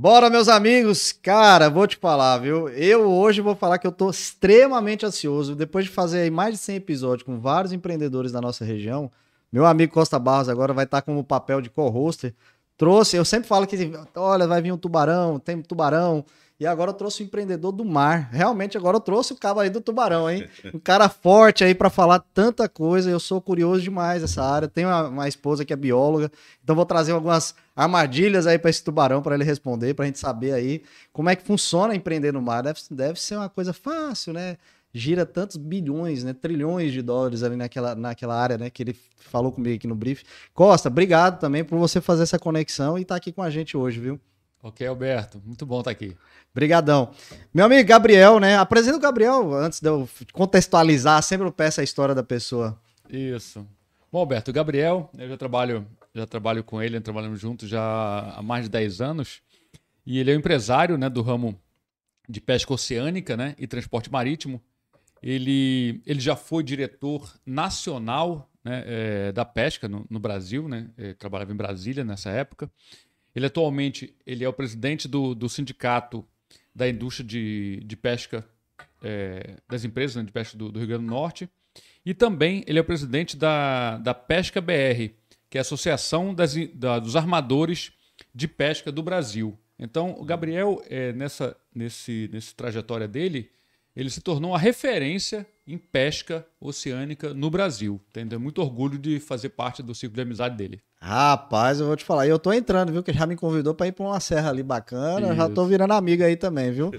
Bora, meus amigos! Cara, vou te falar, viu? Eu hoje vou falar que eu tô extremamente ansioso. Depois de fazer aí mais de 100 episódios com vários empreendedores da nossa região, meu amigo Costa Barros agora vai estar com o papel de co-hoster. Trouxe, eu sempre falo que, olha, vai vir um tubarão, tem tubarão. E agora eu trouxe o empreendedor do mar. Realmente, agora eu trouxe o cabo aí do tubarão, hein? Um cara forte aí para falar tanta coisa. Eu sou curioso demais dessa área. Tenho uma, uma esposa que é bióloga, então vou trazer algumas armadilhas aí para esse tubarão para ele responder, para a gente saber aí como é que funciona empreender no mar. Deve, deve ser uma coisa fácil, né? Gira tantos bilhões, né? Trilhões de dólares ali naquela, naquela área, né? Que ele falou comigo aqui no brief. Costa, obrigado também por você fazer essa conexão e estar tá aqui com a gente hoje, viu? Ok, Alberto. Muito bom estar aqui. Brigadão. Meu amigo Gabriel, né? Apresenta o Gabriel antes de eu contextualizar, sempre eu peço a história da pessoa. Isso. Bom, Alberto, o Gabriel, eu já trabalho, já trabalho com ele, trabalhamos juntos já há mais de 10 anos. E ele é um empresário, né, do ramo de pesca oceânica, né, e transporte marítimo. Ele, ele já foi diretor nacional né, é, da pesca no, no Brasil, né? Ele trabalhava em Brasília nessa época. Ele atualmente ele é o presidente do, do sindicato da indústria de, de pesca é, das empresas né, de pesca do, do, Rio Grande do Norte. E também ele é o presidente da, da Pesca BR, que é a Associação das, da, dos Armadores de Pesca do Brasil. Então, o Gabriel, é, nessa nesse, nesse trajetória dele, ele se tornou uma referência em pesca oceânica no Brasil. Entendeu? Muito orgulho de fazer parte do ciclo de amizade dele. Rapaz, eu vou te falar. E eu tô entrando, viu? Que já me convidou para ir para uma serra ali bacana. Isso. Já tô virando amiga aí também, viu?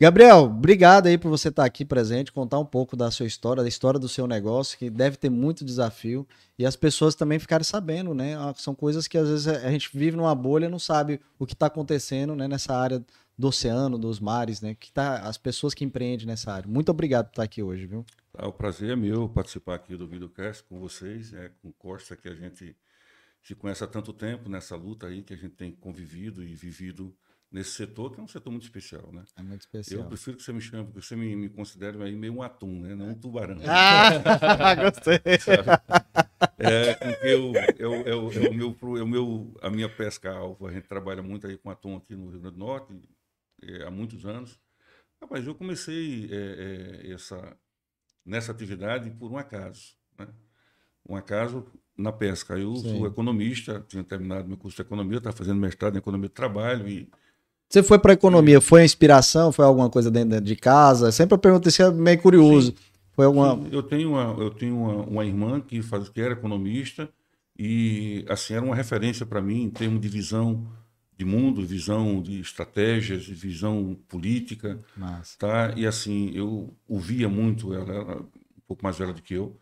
Gabriel, obrigado aí por você estar aqui presente, contar um pouco da sua história, da história do seu negócio, que deve ter muito desafio, e as pessoas também ficarem sabendo, né? Ah, são coisas que às vezes a gente vive numa bolha e não sabe o que está acontecendo né, nessa área do oceano, dos mares, né? Que tá as pessoas que empreendem nessa área. Muito obrigado por estar aqui hoje, viu? Ah, o prazer é meu participar aqui do VideoCast com vocês, é, com Costa, que a gente se conhece há tanto tempo nessa luta aí que a gente tem convivido e vivido nesse setor, que é um setor muito especial, né? É muito especial. Eu prefiro que você me chame, porque você me, me considere aí meio um atum, né? Não um tubarão. Ah, gostei. É, porque eu, eu, eu, eu, meu, eu, meu, a minha pesca alvo, a gente trabalha muito aí com atum aqui no Rio Grande do Norte, é, há muitos anos. Rapaz, eu comecei é, é, essa, nessa atividade por um acaso. Né? Um acaso na pesca. Eu Sim. sou economista, tinha terminado meu curso de economia, estava fazendo mestrado em economia do trabalho e você foi para economia, foi a inspiração, foi alguma coisa dentro de casa? Sempre eu pergunto isso, é meio curioso. Sim. Foi alguma eu tenho uma eu tenho uma, uma, irmã que faz que era economista e assim era uma referência para mim em termos de visão de mundo, visão de estratégias, visão política, Massa. tá? E assim, eu ouvia muito, ela era um pouco mais velha do que eu.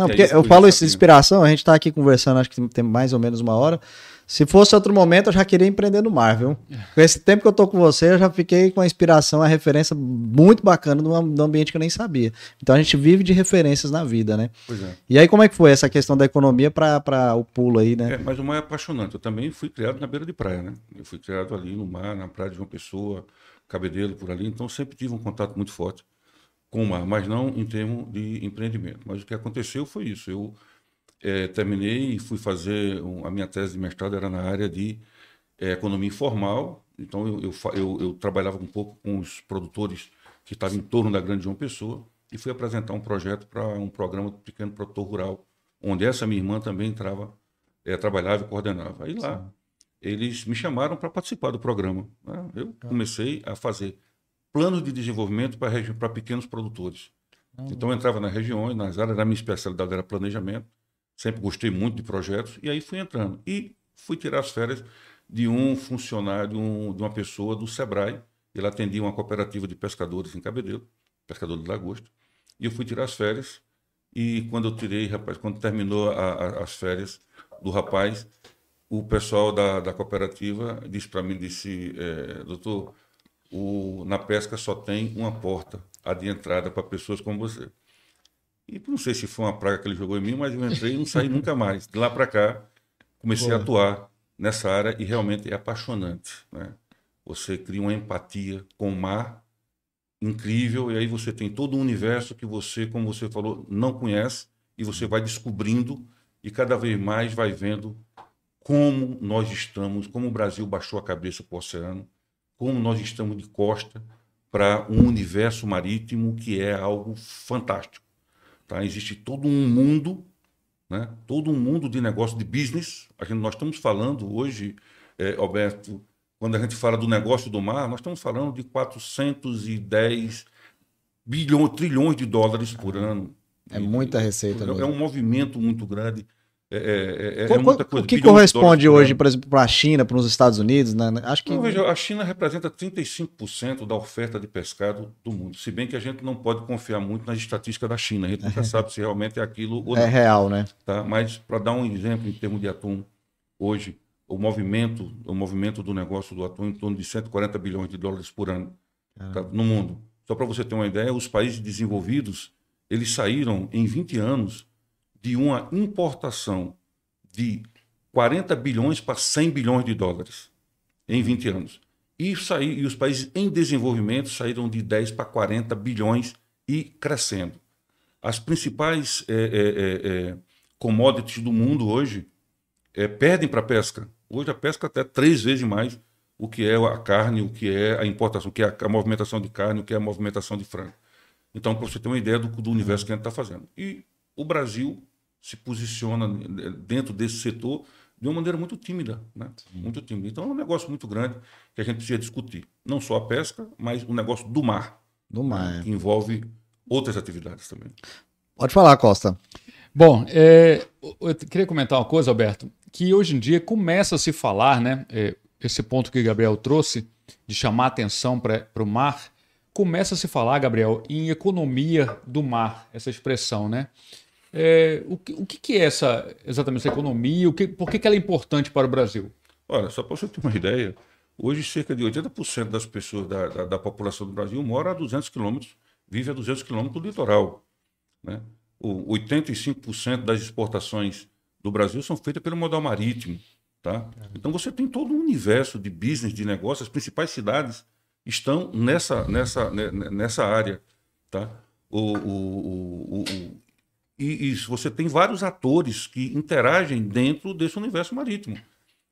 Não, porque eu falo isso de inspiração, a gente está aqui conversando, acho que tem mais ou menos uma hora. Se fosse outro momento, eu já queria empreender no mar, viu? Com esse tempo que eu tô com você, eu já fiquei com a inspiração, a referência muito bacana do ambiente que eu nem sabia. Então a gente vive de referências na vida, né? Pois é. E aí, como é que foi essa questão da economia para o pulo aí, né? É, mas o mar é apaixonante. Eu também fui criado na beira de praia, né? Eu fui criado ali no mar, na praia de uma pessoa, Cabedelo por ali, então sempre tive um contato muito forte com o mar, mas não em termos de empreendimento. Mas o que aconteceu foi isso. Eu é, terminei e fui fazer um, a minha tese de mestrado era na área de é, economia informal. Então eu, eu, eu, eu, trabalhava um pouco com os produtores que estavam em torno da Grande João Pessoa e fui apresentar um projeto para um programa de pequeno produtor rural, onde essa minha irmã também entrava, é, trabalhava e coordenava. Aí lá Sim. eles me chamaram para participar do programa. Né? Eu ah. comecei a fazer planos de desenvolvimento para pequenos produtores. Ah. Então eu entrava nas regiões, nas áreas da minha especialidade era planejamento Sempre gostei muito de projetos e aí fui entrando. E fui tirar as férias de um funcionário, um, de uma pessoa do Sebrae. Ele atendia uma cooperativa de pescadores em Cabedelo, pescador de lagosta. E eu fui tirar as férias. E quando eu tirei, rapaz, quando terminou a, a, as férias do rapaz, o pessoal da, da cooperativa disse para mim, disse, é, doutor, o, na pesca só tem uma porta, a de entrada para pessoas como você. E não sei se foi uma praga que ele jogou em mim, mas eu entrei e não saí nunca mais. De lá para cá, comecei a atuar nessa área e realmente é apaixonante. Né? Você cria uma empatia com o mar incrível e aí você tem todo um universo que você, como você falou, não conhece e você vai descobrindo e cada vez mais vai vendo como nós estamos, como o Brasil baixou a cabeça para o oceano, como nós estamos de costa para um universo marítimo que é algo fantástico. Tá? Existe todo um mundo, né? todo um mundo de negócio de business. A gente, nós estamos falando hoje, é, Alberto, quando a gente fala do negócio do mar, nós estamos falando de 410 bilhões, trilhões de dólares por ano. É muita receita. É, é um movimento muito grande. É, é, é, é muita coisa. O que corresponde hoje, por exemplo, para a China, para os Estados Unidos? Né? Acho que. Não, veja, a China representa 35% da oferta de pescado do mundo. Se bem que a gente não pode confiar muito nas estatísticas da China. A gente nunca sabe se realmente é aquilo ou é não. É real, né? Tá? Mas, para dar um exemplo em termos de atum, hoje, o movimento, o movimento do negócio do atum em torno de 140 bilhões de dólares por ano tá? no mundo. Só para você ter uma ideia, os países desenvolvidos eles saíram em 20 anos de uma importação de 40 bilhões para 100 bilhões de dólares em 20 anos. E, saí, e os países em desenvolvimento saíram de 10 para 40 bilhões e crescendo. As principais é, é, é, é commodities do mundo hoje é, perdem para a pesca. Hoje a pesca até três vezes mais o que é a carne, o que é a importação, o que é a movimentação de carne, o que é a movimentação de frango. Então, para você ter uma ideia do, do universo que a gente está fazendo. E o Brasil se posiciona dentro desse setor de uma maneira muito tímida, né? Muito tímida. Então é um negócio muito grande que a gente precisa discutir. Não só a pesca, mas o negócio do mar. Do mar. Né? Que envolve outras atividades também. Pode falar, Costa. Bom, é, eu queria comentar uma coisa, Alberto, que hoje em dia começa a se falar, né? É, esse ponto que o Gabriel trouxe, de chamar atenção para o mar, começa a se falar, Gabriel, em economia do mar, essa expressão, né? É, o, que, o que é essa, exatamente essa economia? O que, por que, que ela é importante para o Brasil? Olha, só para você ter uma ideia, hoje cerca de 80% das pessoas da, da, da, população do Brasil mora a 200 quilômetros, vive a 200 quilômetros do litoral. Né? O 85% das exportações do Brasil são feitas pelo modal marítimo. Tá? Então você tem todo um universo de business, de negócios, as principais cidades estão nessa, nessa, nessa área. Tá? O, o, o, e, e você tem vários atores que interagem dentro desse universo marítimo.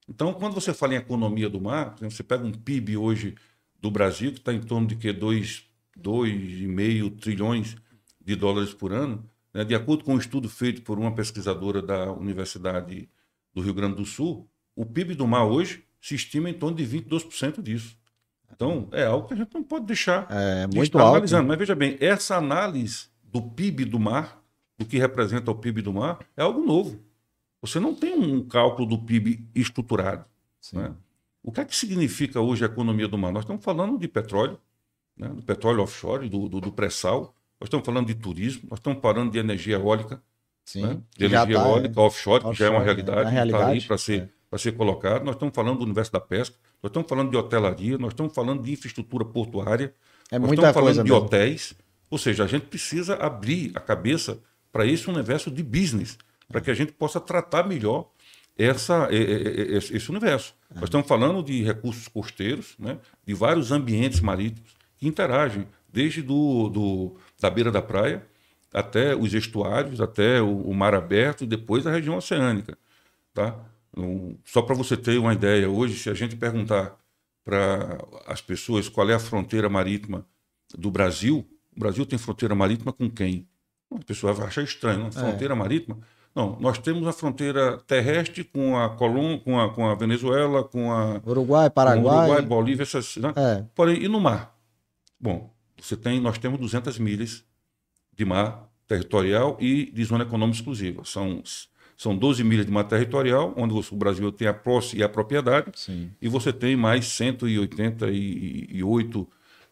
Então, quando você fala em economia do mar, você pega um PIB hoje do Brasil, que está em torno de que 2,5 trilhões de dólares por ano, né? de acordo com um estudo feito por uma pesquisadora da Universidade do Rio Grande do Sul, o PIB do mar hoje se estima em torno de 22% disso. Então, é algo que a gente não pode deixar é, de muito estar analisando. Mas veja bem, essa análise do PIB do mar do que representa o PIB do mar, é algo novo. Você não tem um cálculo do PIB estruturado. Né? O que é que significa hoje a economia do mar? Nós estamos falando de petróleo, né? do petróleo offshore, do, do, do pré-sal, nós estamos falando de turismo, nós estamos falando de energia eólica, né? de energia tá, eólica é. offshore, que já é uma realidade, é realidade está ali para ser, é. ser colocado. Nós estamos falando do universo da pesca, nós estamos falando de hotelaria, nós estamos falando de infraestrutura portuária, é nós estamos falando de mesmo. hotéis. Ou seja, a gente precisa abrir a cabeça para esse universo de business, para que a gente possa tratar melhor essa, esse universo. Nós estamos falando de recursos costeiros, né, de vários ambientes marítimos que interagem, desde do, do, da beira da praia até os estuários, até o, o mar aberto e depois a região oceânica. Tá? Um, só para você ter uma ideia, hoje, se a gente perguntar para as pessoas qual é a fronteira marítima do Brasil, o Brasil tem fronteira marítima com quem? A pessoa vai achar estranho, não? fronteira é. marítima. Não, nós temos a fronteira terrestre com a Colômbia, com a, com a Venezuela, com a Uruguai, Paraguai, Uruguai, Bolívia, essas, né? é. Porém, e no mar? Bom, você tem, nós temos 200 milhas de mar territorial e de zona econômica exclusiva. São são 12 milhas de mar territorial, onde o Brasil tem a posse e a propriedade, Sim. e você tem mais 188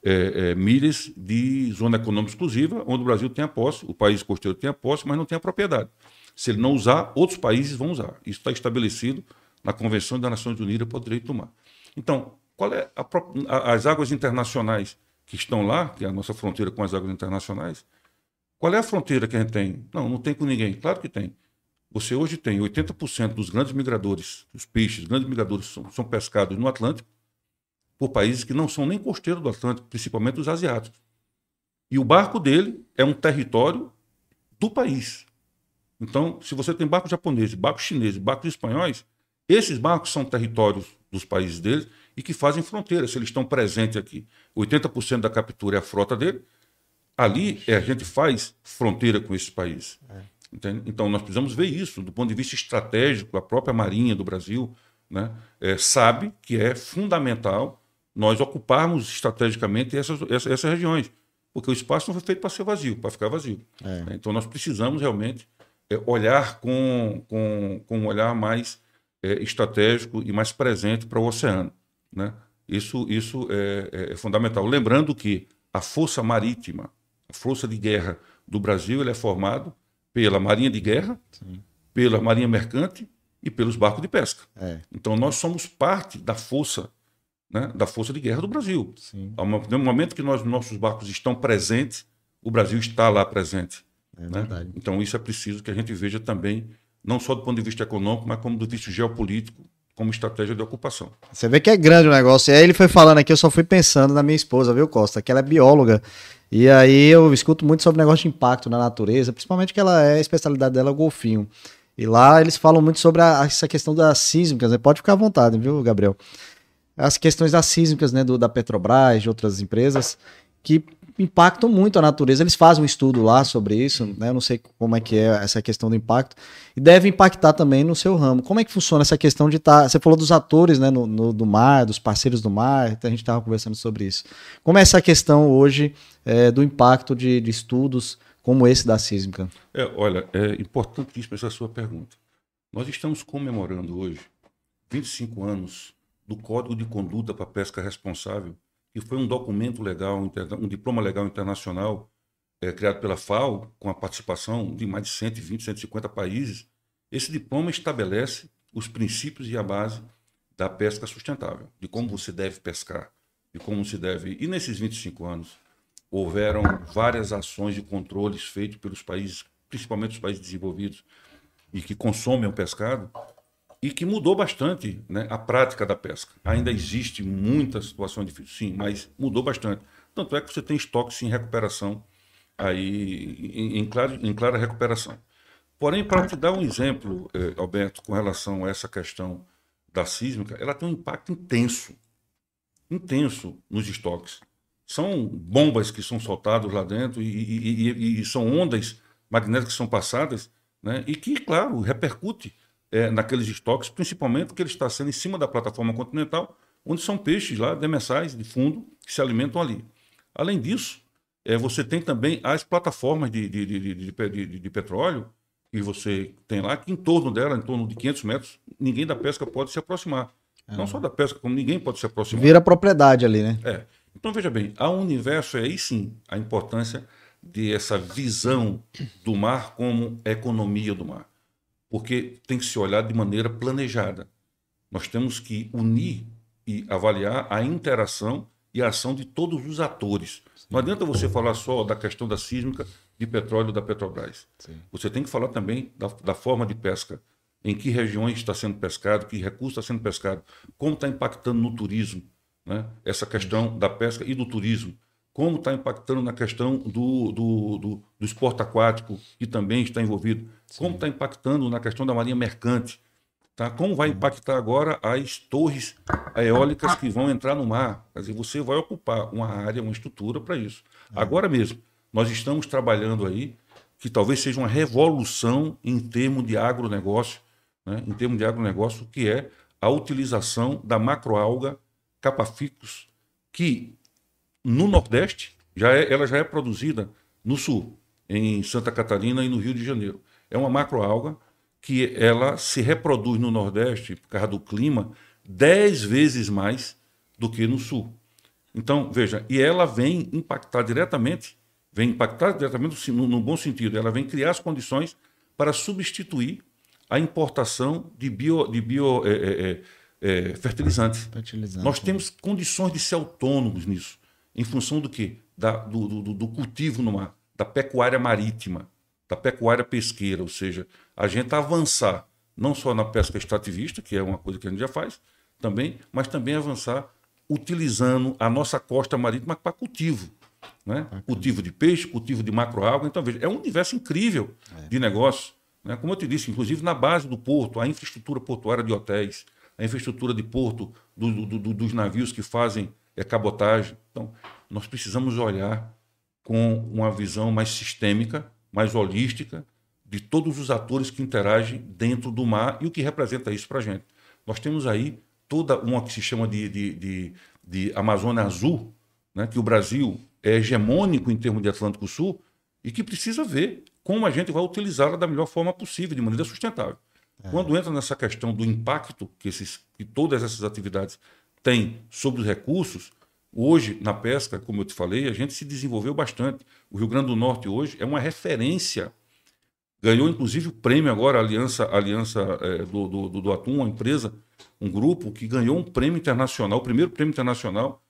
é, é, milhas de zona econômica exclusiva, onde o Brasil tem a posse, o país costeiro tem a posse, mas não tem a propriedade. Se ele não usar, outros países vão usar. Isso está estabelecido na Convenção das Nações Unidas para o Direito do Mar. Então, qual é a, a, as águas internacionais que estão lá, que é a nossa fronteira com as águas internacionais? Qual é a fronteira que a gente tem? Não, não tem com ninguém. Claro que tem. Você hoje tem 80% dos grandes migradores, os peixes, grandes migradores são, são pescados no Atlântico, por países que não são nem costeiros do Atlântico, principalmente os asiáticos. E o barco dele é um território do país. Então, se você tem barcos japoneses, barcos chineses, barcos espanhóis, Esses barcos são territórios dos países deles e que fazem fronteira, se eles estão presentes aqui. 80% da captura é a frota dele, ali é, a gente faz fronteira com esses países. É. Então, nós precisamos ver isso do ponto de vista estratégico. A própria Marinha do Brasil né, é, sabe que é fundamental nós ocuparmos estrategicamente essas, essas, essas, regiões, porque o espaço não foi feito para ser vazio, para ficar vazio. É. Então, nós precisamos realmente é, olhar com, com, com um olhar mais é, estratégico e mais presente para o oceano. Né? Isso, isso é, é, é, fundamental. Lembrando que a Força Marítima, a Força de Guerra do Brasil, ele é formado pela Marinha de Guerra, Sim. pela Marinha Mercante e pelos barcos de pesca. É. Então nós somos parte da força, né, da força de guerra do Brasil. Sim. No momento que nós, nossos barcos estão presentes, o Brasil está lá presente. É né? Então isso é preciso que a gente veja também, não só do ponto de vista econômico, mas como do vista geopolítico, como estratégia de ocupação. Você vê que é grande o negócio. E aí ele foi falando aqui, eu só fui pensando na minha esposa, viu, Costa? Que ela é bióloga. E aí eu escuto muito sobre negócio de impacto na natureza, principalmente que ela é a especialidade dela, o golfinho. E lá eles falam muito sobre a, essa questão das sísmicas, né? Pode ficar à vontade, viu, Gabriel? As questões das sísmicas, né, do, da Petrobras, de outras empresas, que impactam muito a natureza. Eles fazem um estudo lá sobre isso, né? Não sei como é que é essa questão do impacto. E deve impactar também no seu ramo. Como é que funciona essa questão de estar. Tá, você falou dos atores né, no, no, do mar, dos parceiros do mar, a gente estava conversando sobre isso. Como é essa questão hoje é, do impacto de, de, estudos como esse da sísmica? É, olha, é importantíssima essa sua pergunta. Nós estamos comemorando hoje 25 anos do Código de Conduta para a Pesca Responsável, que foi um documento legal, um diploma legal internacional é, criado pela FAO, com a participação de mais de 120, 150 países. Esse diploma estabelece os princípios e a base da pesca sustentável, de como você deve pescar, de como se deve. E nesses 25 anos, houveram várias ações de controles feitos pelos países, principalmente os países desenvolvidos, e que consomem o pescado, e que mudou bastante né, a prática da pesca. Ainda existe muita situação difícil, sim, mas mudou bastante. Tanto é que você tem estoques em recuperação, aí, em, em, clara, em clara recuperação. Porém, para te dar um exemplo, eh, Alberto, com relação a essa questão da sísmica, ela tem um impacto intenso, intenso nos estoques. São bombas que são soltadas lá dentro e, e, e, e são ondas magnéticas que são passadas, né, e que, claro, repercute é, naqueles estoques, principalmente porque ele está sendo em cima da plataforma continental, onde são peixes lá demensais de fundo que se alimentam ali. Além disso, é, você tem também as plataformas de, de, de, de, petróleo que você tem lá, que em torno dela, em torno de 500 metros, ninguém da pesca pode se aproximar. Ah. Não só da pesca, como ninguém pode se aproximar. Vira propriedade ali, né? É. Então, veja bem, a universo é aí sim a importância de essa visão do mar como economia do mar porque tem que se olhar de maneira planejada. Nós temos que unir e avaliar a interação e a ação de todos os atores. Sim. Não adianta você falar só da questão da sísmica de petróleo da Petrobras. Sim. Você tem que falar também da, da, forma de pesca, em que regiões está sendo pescado, que recurso está sendo pescado, como está impactando no turismo, né? essa questão da pesca e do turismo como está impactando na questão do, do, do, do, esporte aquático, que também está envolvido, Sim. como está impactando na questão da marinha mercante, tá? como vai impactar agora as torres eólicas que vão entrar no mar. Quer dizer, você vai ocupar uma área, uma estrutura para isso. É. Agora mesmo, nós estamos trabalhando aí, que talvez seja uma revolução em termos de agronegócio, né? em termos de agronegócio, que é a utilização da macroalga capaficus, que no Nordeste, já é, ela já é produzida no Sul, em Santa Catarina e no Rio de Janeiro. É uma macroalga que ela se reproduz no Nordeste, por causa do clima, dez vezes mais do que no Sul. Então, veja, e ela vem impactar diretamente, vem impactar diretamente no, no bom sentido, ela vem criar as condições para substituir a importação de bio, de bio é, é, é, fertilizantes. Fertilizante. Nós temos condições de ser autônomos nisso em função do quê? Da, do, do, do, cultivo no mar, da pecuária marítima, da pecuária pesqueira, ou seja, a gente avançar não só na pesca extrativista, que é uma coisa que a gente já faz também, mas também avançar utilizando a nossa costa marítima para cultivo. Né? Cultivo de peixe, cultivo de macroalga. Então, veja, é um universo incrível é. de negócio. Né? Como eu te disse, inclusive na base do porto, a infraestrutura portuária de hotéis, a infraestrutura de porto do, do, do, dos navios que fazem é, cabotagem. Então, nós precisamos olhar com uma visão mais sistêmica, mais holística, de todos os atores que interagem dentro do mar e o que representa isso para a gente. Nós temos aí toda uma que se chama de, de, de, de Amazônia Azul, né, que o Brasil é hegemônico em termos de Atlântico Sul e que precisa ver como a gente vai utilizá-la da melhor forma possível, de maneira sustentável. É. Quando entra nessa questão do impacto que, esses, que todas essas atividades têm sobre os recursos, hoje, na pesca, como eu te falei, a gente se desenvolveu bastante. O Rio Grande do Norte hoje é uma referência. Ganhou, inclusive, o prêmio agora, a Aliança, a Aliança é, do, do, do, do Atum, uma empresa, um grupo que ganhou um prêmio internacional, o primeiro prêmio internacional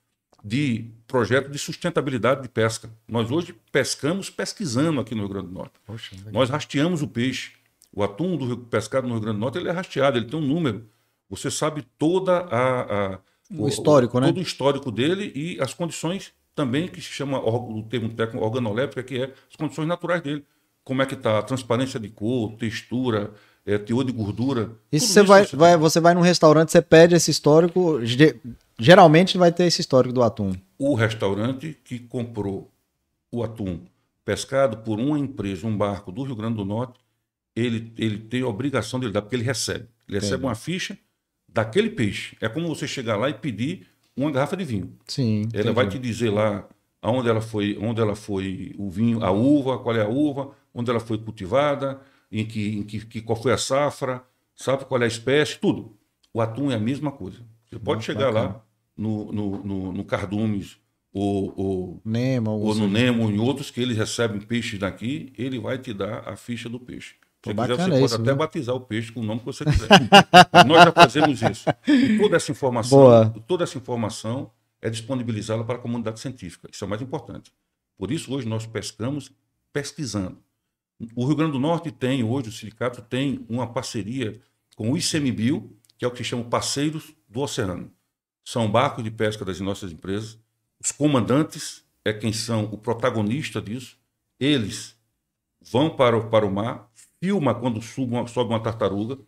de projeto de sustentabilidade de pesca. Nós hoje pescamos pesquisando aqui no Rio Grande do Norte. Poxa, Nós rasteamos o peixe. O atum do pescado no Rio Grande do Norte ele é rasteado, ele tem um número. Você sabe toda a, a o histórico, o, né? Todo o histórico dele e as condições também que se chama o termo técnico organoléptica, que é as condições naturais dele. Como é que está a transparência de cor, textura, é, teor de gordura. Isso você vai, você vai, você vai num restaurante, você pede esse histórico, geralmente vai ter esse histórico do atum. O restaurante que comprou o atum pescado por uma empresa, um barco do Rio Grande do Norte, ele, ele tem a obrigação de dar, porque ele recebe. Ele recebe uma ficha daquele peixe. É como você chegar lá e pedir uma garrafa de vinho. Sim. Ela vai te dizer lá aonde ela foi, onde ela foi o vinho, a uva, qual é a uva, onde ela foi cultivada, em que, em que, que qual foi a safra, sabe qual é a espécie, tudo. O atum é a mesma coisa. Você pode Muito chegar bacana. lá no, no, no, no Cardumes ou, ou, Nemo, ou no Nemo, em outros que eles recebem peixes daqui, ele vai te dar a ficha do peixe. Se quiser, você pode até viu? batizar o peixe com o nome que você quiser. Nós já fazemos isso. E toda essa informação, Boa. toda essa informação é disponibilizada para a comunidade científica. Isso é o mais importante. Por isso, hoje nós pescamos pesquisando. O Rio Grande do Norte tem, hoje, o sindicato tem uma parceria com o ICMBio, que é o que se chama Parceiros do Oceano. São barcos de pesca das nossas empresas. Os comandantes é quem são o protagonista disso. Eles vão para o, para o mar, filma quando sobe uma, sobe uma tartaruga,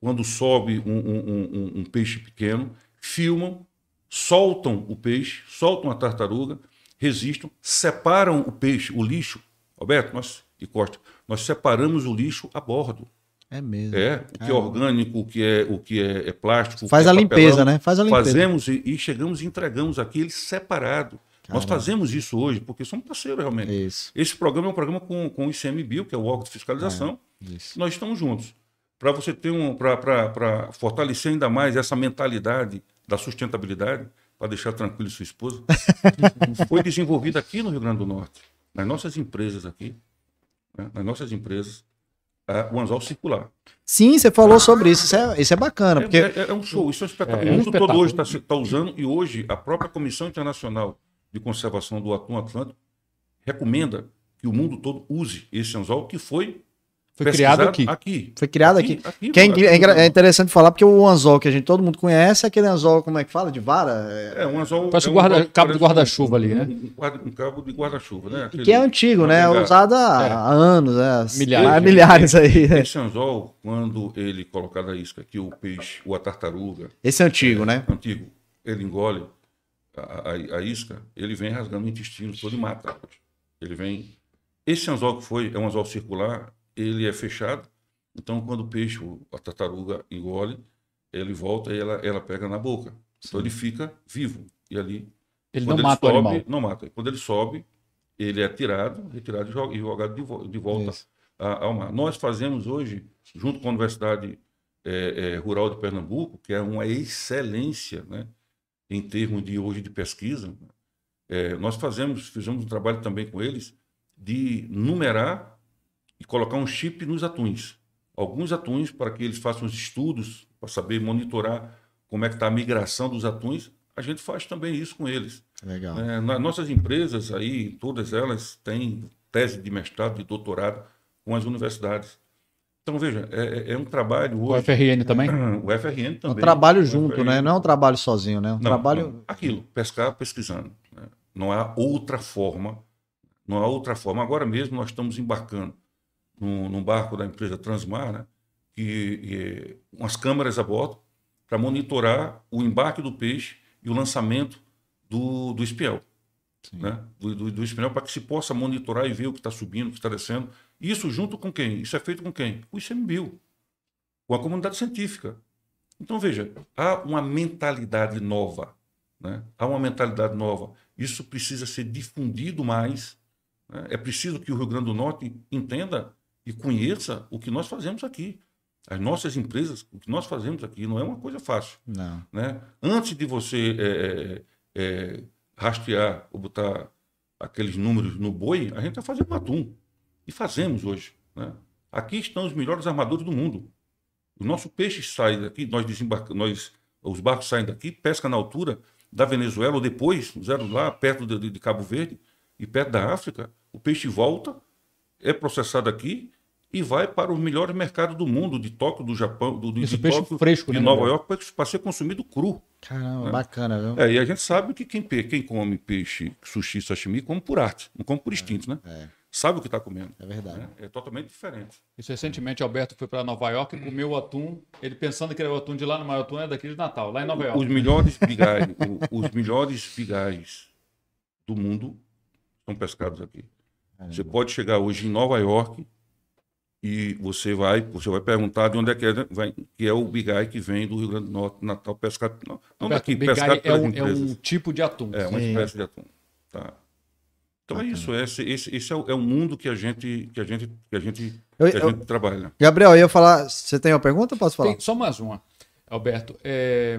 quando sobe um, um, um, um peixe pequeno, filmam, soltam o peixe, soltam a tartaruga, resistam, separam o peixe, o lixo. Roberto, nós, e Costa, nós separamos o lixo a bordo. É mesmo. É, o que é, é orgânico, o que é, o que é, é plástico. Faz é a limpeza, né? Faz a limpeza. Fazemos e, e chegamos e entregamos aqui separado. Caramba. Nós fazemos isso hoje porque somos parceiros realmente. Isso. Esse programa é um programa com, com o ICMBio, que é o órgão de fiscalização. É, nós estamos juntos. Para você ter um. para fortalecer ainda mais essa mentalidade da sustentabilidade, para deixar tranquilo sua esposa, foi desenvolvida aqui no Rio Grande do Norte, nas nossas empresas aqui, né? nas nossas empresas, uh, o anzol circular. Sim, você falou sobre isso. Isso é, isso é bacana. É, porque... é, é um show, isso é um espetáculo. É, o mundo todo hoje está tá usando, e hoje a própria Comissão Internacional de Conservação do Atum Atlântico recomenda que o mundo todo use esse anzol que foi foi criado aqui. aqui. Foi criado aqui. aqui. aqui que é, é, interessante falar, porque o anzol que a gente todo mundo conhece é aquele anzol, como é que fala? De vara? É, um anzol. Parece é um guarda, cabo de guarda-chuva ali, né? Um, um, cabo de guarda-chuva, né? Aquele, que é antigo, né? Usado há, é. há anos, né? Milhares. milhares aí. Né? Esse anzol, quando ele colocar na isca aqui, o peixe ou a tartaruga. Esse é antigo, né? Antigo. Ele engole a, a, a, isca, ele vem rasgando o intestino todo e mata. Ele vem. Esse anzol que foi, é um anzol circular, ele é fechado então, quando o peixe, a tartaruga engole, ele volta e ela, ela pega na boca. Então, Sim. Então, ele fica vivo. E ali. Ele não ele mata sobe, o animal. Não mata. Quando ele sobe, ele é tirado, retirado e jogado de, de volta ao mar. Nós fazemos hoje, junto com a Universidade é, é, Rural de Pernambuco, que é uma excelência né, em termos de hoje de pesquisa, é, nós fazemos, fizemos um trabalho também com eles de numerar e colocar um chip nos atuns alguns atuns para que eles façam os estudos, para saber monitorar como é que está a migração dos atuns. A gente faz também isso com eles. Legal. É, nas nossas empresas aí, todas elas têm tese de mestrado, de doutorado com as universidades. Então, veja, é, é, é um trabalho hoje... O FRN também? O FRN também. É um trabalho junto, FRN. né? Não é um trabalho sozinho, né? É um não, trabalho... Não. Aquilo, pescar pesquisando. Né? Não há outra forma, não há outra forma. Agora mesmo nós estamos embarcando num, num barco da empresa Transmar, né? que, que umas câmeras a bordo para monitorar o embarque do peixe e o lançamento do, do espiel. Né? Do, do, do espiel para que se possa monitorar e ver o que está subindo, o que está descendo. Isso junto com quem? Isso é feito com quem? O ICMBio, com a comunidade científica. Então, veja, há uma mentalidade nova. Né? Há uma mentalidade nova. Isso precisa ser difundido mais. Né? É preciso que o Rio Grande do Norte entenda e conheça o que nós fazemos aqui. As nossas empresas, o que nós fazemos aqui não é uma coisa fácil. Não. Né? Antes de você é, é, rastrear ou botar aqueles números no boi, a gente está fazendo atum. E fazemos hoje. Né? Aqui estão os melhores armadores do mundo. O nosso peixe sai daqui, nós desembarcamos, nós, os barcos saem daqui, pesca na altura da Venezuela, ou depois, zero lá, perto de, de Cabo Verde e perto da África. O peixe volta, é processado aqui e vai para os melhores mercados do mundo, de Tóquio, do Japão, do, Esse de peixe Tóquio, fresco, de né, Nova? York, para ser consumido cru. Caramba, bacana, viu? É, e a gente sabe que quem, quem come peixe, sushi, sashimi, come por arte, não come por instinto, né? É, Sabe o que está comendo. é verdade. né? É totalmente diferente. Isso recentemente, Alberto foi para Nova York e comeu o atum, ele pensando que era o atum de lá, mas o atum é daqui de Natal, lá em Nova York. Os melhores bigais, os melhores bigais do mundo são pescados aqui. Você pode chegar hoje em Nova York e você vai, você vai perguntar de onde é que é, vai, que é o bigai que vem do Rio Grande do Norte, Natal, pescado, não, não Alberto, daqui, pescado é um, é um tipo de atum. É uma Sim. espécie de atum. Tá. Então é isso, esse, esse, esse é, o, é o mundo que a gente, que a gente, que a gente, Eu- que a eu- gente trabalha. Gabriel, eu ia falar. Você tem uma pergunta? Posso falar? Tem só mais uma, Alberto. É,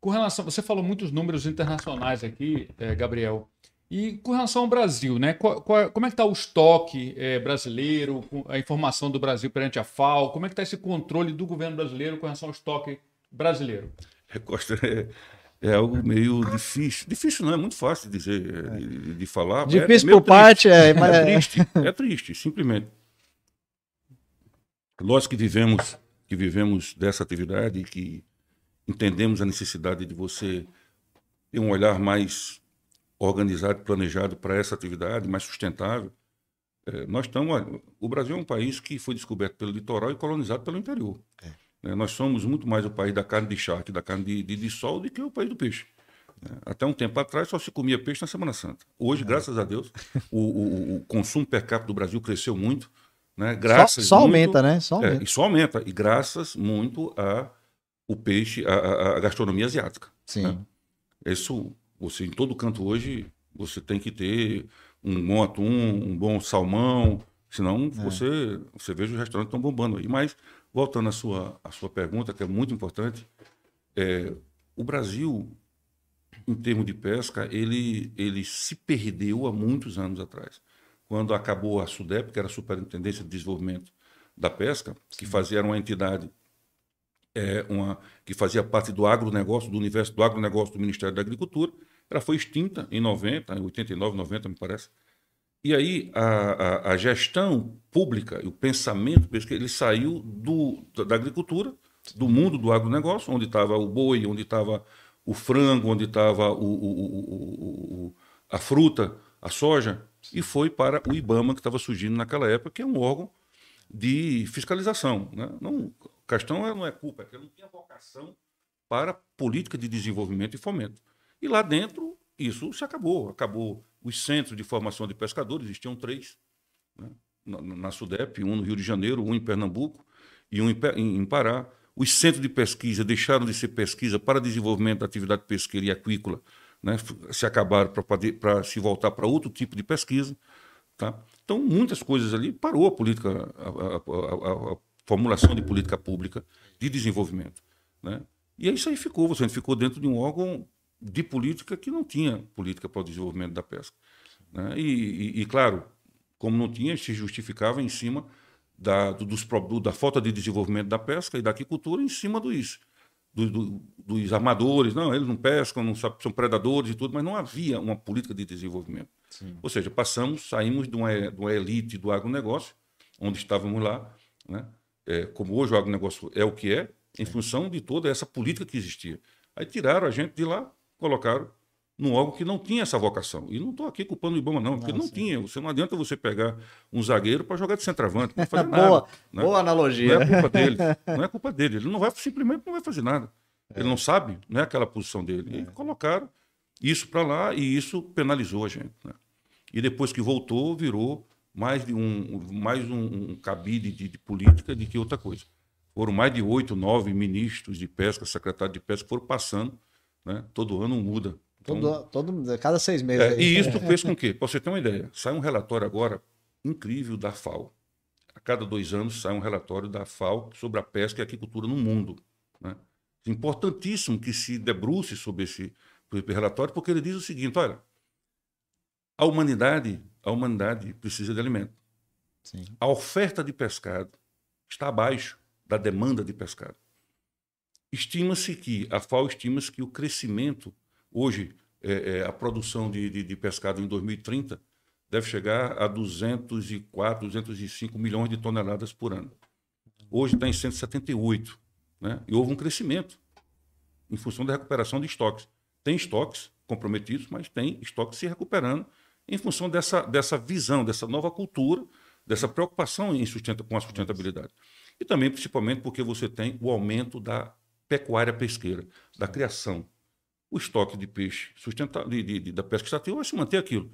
com relação, você falou muitos números internacionais aqui, é, Gabriel. E com relação ao Brasil, né? Qual- qual- como é que está o estoque é, brasileiro, a informação do Brasil perante a FAO? Como é que está esse controle do governo brasileiro com relação ao estoque brasileiro? É, é algo meio difícil. Difícil não, é muito fácil de dizer, é, de, de falar. mas Difícil é por parte, é, triste. mas É é- triste, é triste, simplesmente. Nós que vivemos, que vivemos dessa atividade, que entendemos a necessidade de você ter um olhar mais organizado, planejado para essa atividade, mais sustentável. eh, nós estamos. olha, O Brasil é um país que foi descoberto pelo litoral e colonizado pelo interior. Né, Nós somos muito mais o país da carne de charque, da carne de, de, de sol, do que o país do peixe. né. Até um tempo atrás só se comia peixe na Semana Santa. Hoje, graças a Deus, o, o- o consumo per capita do Brasil cresceu muito. Né? Só, Graças só muito- aumenta, né? Só é, aumenta. e só aumenta. E graças muito a o peixe, a, a- a gastronomia asiática. Sim. né? Isso, você em todo canto hoje, você tem que ter um bom atum, um bom salmão, senão você, você vê os restaurantes estão bombando aí. Mas, voltando à sua, à sua pergunta, que é muito importante, é, o Brasil, em termos de pesca, ele, ele se perdeu há muitos anos atrás. Quando acabou a SUDEP, que era a Superintendência de Desenvolvimento da Pesca, que fazia era uma entidade é, uma, que fazia parte do agronegócio, do universo do agronegócio do Ministério da Agricultura. Ela foi extinta em 90, em 89, 90, me parece. E aí a, a, a gestão pública e o pensamento ele saiu do, da, agricultura, do mundo do agronegócio, onde estava o boi, onde estava o frango, onde estava a fruta, a soja, e foi para o IBAMA, que estava surgindo naquela época, que é um órgão de fiscalização. Né? Não, a questão é- não é culpa, é que ele não tinha vocação para política de desenvolvimento e fomento. E lá dentro, isso se acabou. Acabou os centros de formação de pescadores, existiam três, né? na, na SUDEP, um no Rio de Janeiro, um em Pernambuco e um em, em- em Pará. Os centros de pesquisa deixaram de ser pesquisa para desenvolvimento da atividade pesqueira e aquícola, né? Se acabaram para se voltar para outro tipo de pesquisa. Tá? Então, muitas coisas ali parou a política, a, a- a- a- formulação de política pública de desenvolvimento. Né? E aí isso aí ficou, você ficou dentro de um órgão de política que não tinha política para o desenvolvimento da pesca. Né? E, e- e, claro, como não tinha, se justificava em cima da, do- dos, do- da falta de desenvolvimento da pesca e da aquicultura em cima dos, do- do- dos armadores. Não, eles não pescam, não sa- são predadores e tudo, mas não havia uma política de desenvolvimento. Ou seja, passamos, saímos de uma, de uma elite do agronegócio, onde estávamos lá, né? É, como hoje o agronegócio é o que é, em função de toda essa política que existia. Aí tiraram a gente de lá, colocaram num órgão que não tinha essa vocação. E não estou aqui culpando o Ibama, não, porque não, não tinha. Você não adianta você pegar um zagueiro para jogar de centroavante, não fazer boa, nada. Né? Boa analogia. Não é culpa dele. Não é culpa dele. Ele não vai, simplesmente não vai fazer nada. É. Ele não sabe, não é aquela posição dele. É. E colocaram isso para lá e isso penalizou a gente. Né? E depois que voltou, virou mais de um, mais um, um cabide de, de política do que outra coisa. Foram mais de oito, nove ministros de pesca, secretário de pesca, foram passando. Né? Todo ano muda. Então, todo, todo, cada seis meses. É, e isso fez com que, para você ter uma ideia, sai um relatório agora incrível da FAO. A cada dois anos sai um relatório da FAO sobre a pesca e a aquicultura no mundo. Né? Importantíssimo que se debruce sobre esse, sobre esse relatório, porque ele diz o seguinte: olha, a humanidade, a humanidade precisa de alimento. Sim. A oferta de pescado está abaixo da demanda de pescado. Estima-se que, a FAO estima-se que o crescimento Hoje, é, é, a produção de, de, de, pescado em 2030 deve chegar a 204, 205 milhões de toneladas por ano. Hoje está em 178. Né? E houve um crescimento em função da recuperação de estoques. Tem estoques comprometidos, mas tem estoques se recuperando em função dessa, dessa visão, dessa nova cultura, dessa preocupação em sustenta, com a sustentabilidade. E também, principalmente, porque você tem o aumento da pecuária pesqueira, da criação o estoque de peixe sustentável, de, de, de, da pesca extrativa vai se manter aquilo.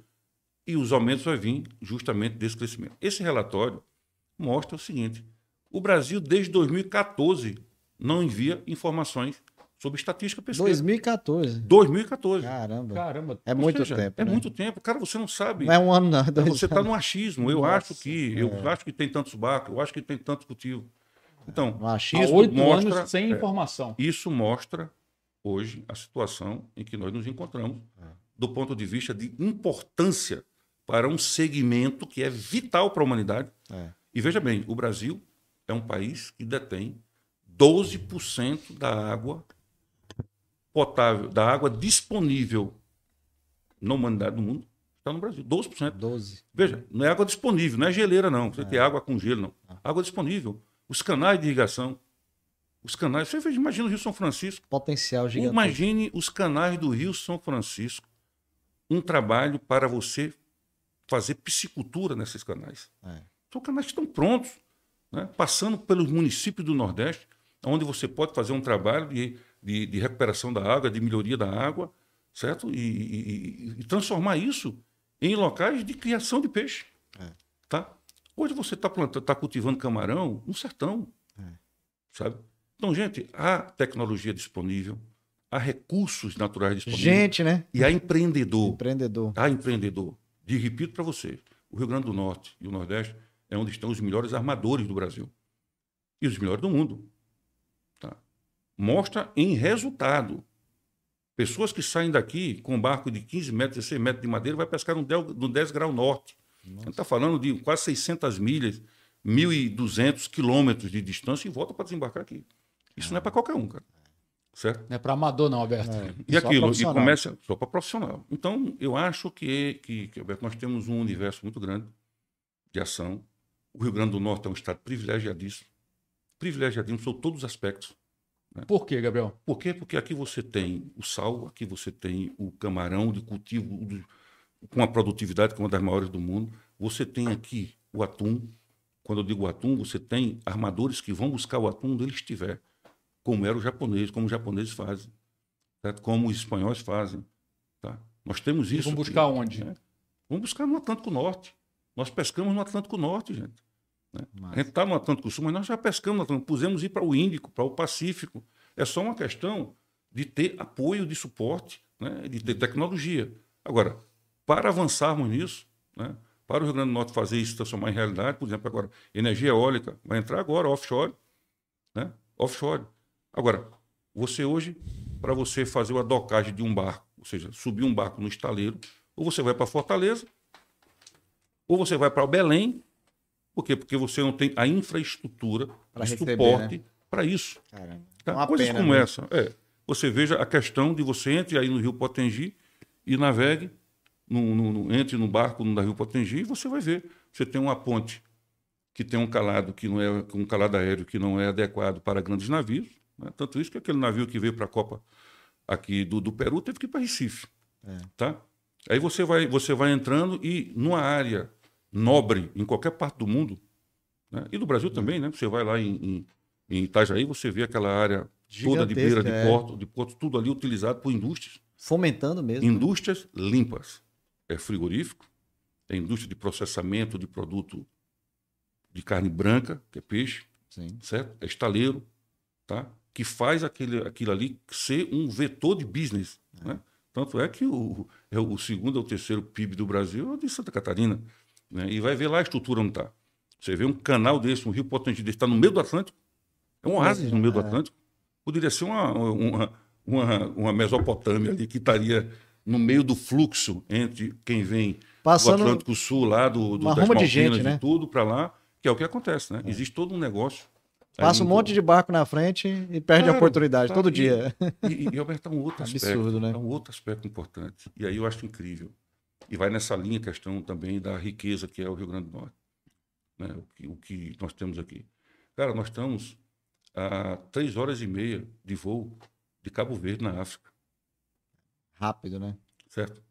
E os aumentos vão vir justamente desse crescimento. Esse relatório mostra o seguinte: o Brasil, desde 2014, não envia informações sobre estatística pesqueira. 2014. 2014. Caramba. Caramba. É muito seja, tempo. É né? muito tempo. Cara, você não sabe. Não é um ano, não. É você está no achismo. Eu Nossa, acho que. É. Eu acho que tem tantos barcos, eu acho que tem tanto cultivo. Então, um achismo oito mostra, anos sem é, informação. Isso mostra hoje a situação em que nós nos encontramos, é. do ponto de vista de importância para um segmento que é vital para a humanidade. É. E veja bem, o Brasil é um país que detém 12% da água potável, da água disponível na humanidade do mundo, está no Brasil. 12%. 12. Veja, não é água disponível, não é geleira, não. Você é. tem água com gelo, não. Ah. Água disponível. Os canais de irrigação, os canais. Você imagina o Rio São Francisco. Potencial gigante. Imagine os canais do Rio São Francisco. Um trabalho para você fazer piscicultura nesses canais. É. São canais que estão prontos, né? passando pelos municípios do Nordeste, onde você pode fazer um trabalho de, de, de recuperação da água, de melhoria da água, certo? E, e, e transformar isso em locais de criação de peixe. É. Tá? Hoje você está tá cultivando camarão no sertão, é. sabe? Então, gente, há tecnologia disponível, há recursos naturais disponíveis. Gente, né? E há empreendedor. Empreendedor. Há empreendedor. E repito para você, o Rio Grande do Norte e o Nordeste é onde estão os melhores armadores do Brasil. E os melhores do mundo. Tá? Mostra em resultado. Pessoas que saem daqui com um barco de 15 metros, 16 metros de madeira, vai pescar no 10, no 10 grau norte. Nossa. A gente está falando de quase 600 milhas, 1.200 quilômetros de distância e volta para desembarcar aqui. Isso não é para qualquer um, cara. Certo? Não é para amador, não, Alberto. É. E aquilo, e começa só para profissional. Então, eu acho que, que, que, Alberto, nós temos um universo muito grande de ação. O Rio Grande do Norte é um estado privilegiadíssimo. Privilegiadíssimo sobre todos os aspectos. Né? Por quê, Gabriel? Por quê? Porque aqui você tem o sal, aqui você tem o camarão de cultivo com a produtividade que é uma das maiores do mundo. Você tem aqui o atum. Quando eu digo atum, você tem armadores que vão buscar o atum onde ele estiver como era o japonês, como os japoneses fazem, certo? como os espanhóis fazem. Tá? Nós temos isso. E vamos buscar aqui, onde? Né? Vamos buscar no Atlântico Norte. Nós pescamos no Atlântico Norte, gente. Né? A gente está no Atlântico Sul, mas nós já pescamos no Atlântico. Pusemos ir para o Índico, para o Pacífico. É só uma questão de ter apoio, de suporte, né? de ter tecnologia. Agora, para avançarmos nisso, né? para o Rio Grande do Norte fazer isso transformar em realidade, por exemplo, agora, energia eólica vai entrar agora, offshore. Né? Offshore. Agora, você hoje, para você fazer a docagem de um barco, ou seja, subir um barco no estaleiro, ou você vai para Fortaleza, ou você vai para Belém. Por quê? Porque você não tem a infraestrutura, o suporte né? para isso. Caramba. Tá? Coisas como mesmo. essa. É. Você veja a questão de você entre aí no Rio Potengi e navegue, entre no barco no Rio Potengi e você vai ver. Você tem uma ponte que tem um calado que não é um calado aéreo que não é adequado para grandes navios. Né? Tanto isso que aquele navio que veio para a Copa aqui do, do Peru teve que ir para Recife. É. Tá? Aí você vai, você vai entrando e numa área nobre em qualquer parte do mundo, né? e do Brasil também, né? Você vai lá em, em, em Itajaí, você vê aquela área toda de beira de é. porto, de porto, tudo ali utilizado por indústrias. Fomentando mesmo. Né? Indústrias limpas. É frigorífico, é indústria de processamento de produto de carne branca, que é peixe, Sim. certo? É estaleiro, tá? que faz aquele, aquilo ali ser um vetor de business. É. Né? Tanto é que o, é o segundo ou terceiro PIB do Brasil é de Santa Catarina. Né? E vai ver lá a estrutura onde está. Você vê um canal desse, um rio potente desse, está no meio do Atlântico. É um oásis no meio do é. Atlântico. Poderia ser uma, uma, uma, uma Mesopotâmia ali que estaria no meio do fluxo entre quem vem Passando do Atlântico Sul, lá do, do das Malvinas, de, gente, né? tudo para lá, que é o que acontece, né? É. Existe todo um negócio. Passa um monte de barco na frente e perde claro, a oportunidade tá, todo e, dia. E, e, Alberto, é um outro Absurdo, aspecto, né? é um outro aspecto importante. E aí eu acho incrível. E vai nessa linha questão também da riqueza que é o Rio Grande do Norte. Né? O, que, o que nós temos aqui. Cara, nós estamos a três horas e meia de voo de Cabo Verde, na África. Rápido, né? Certo.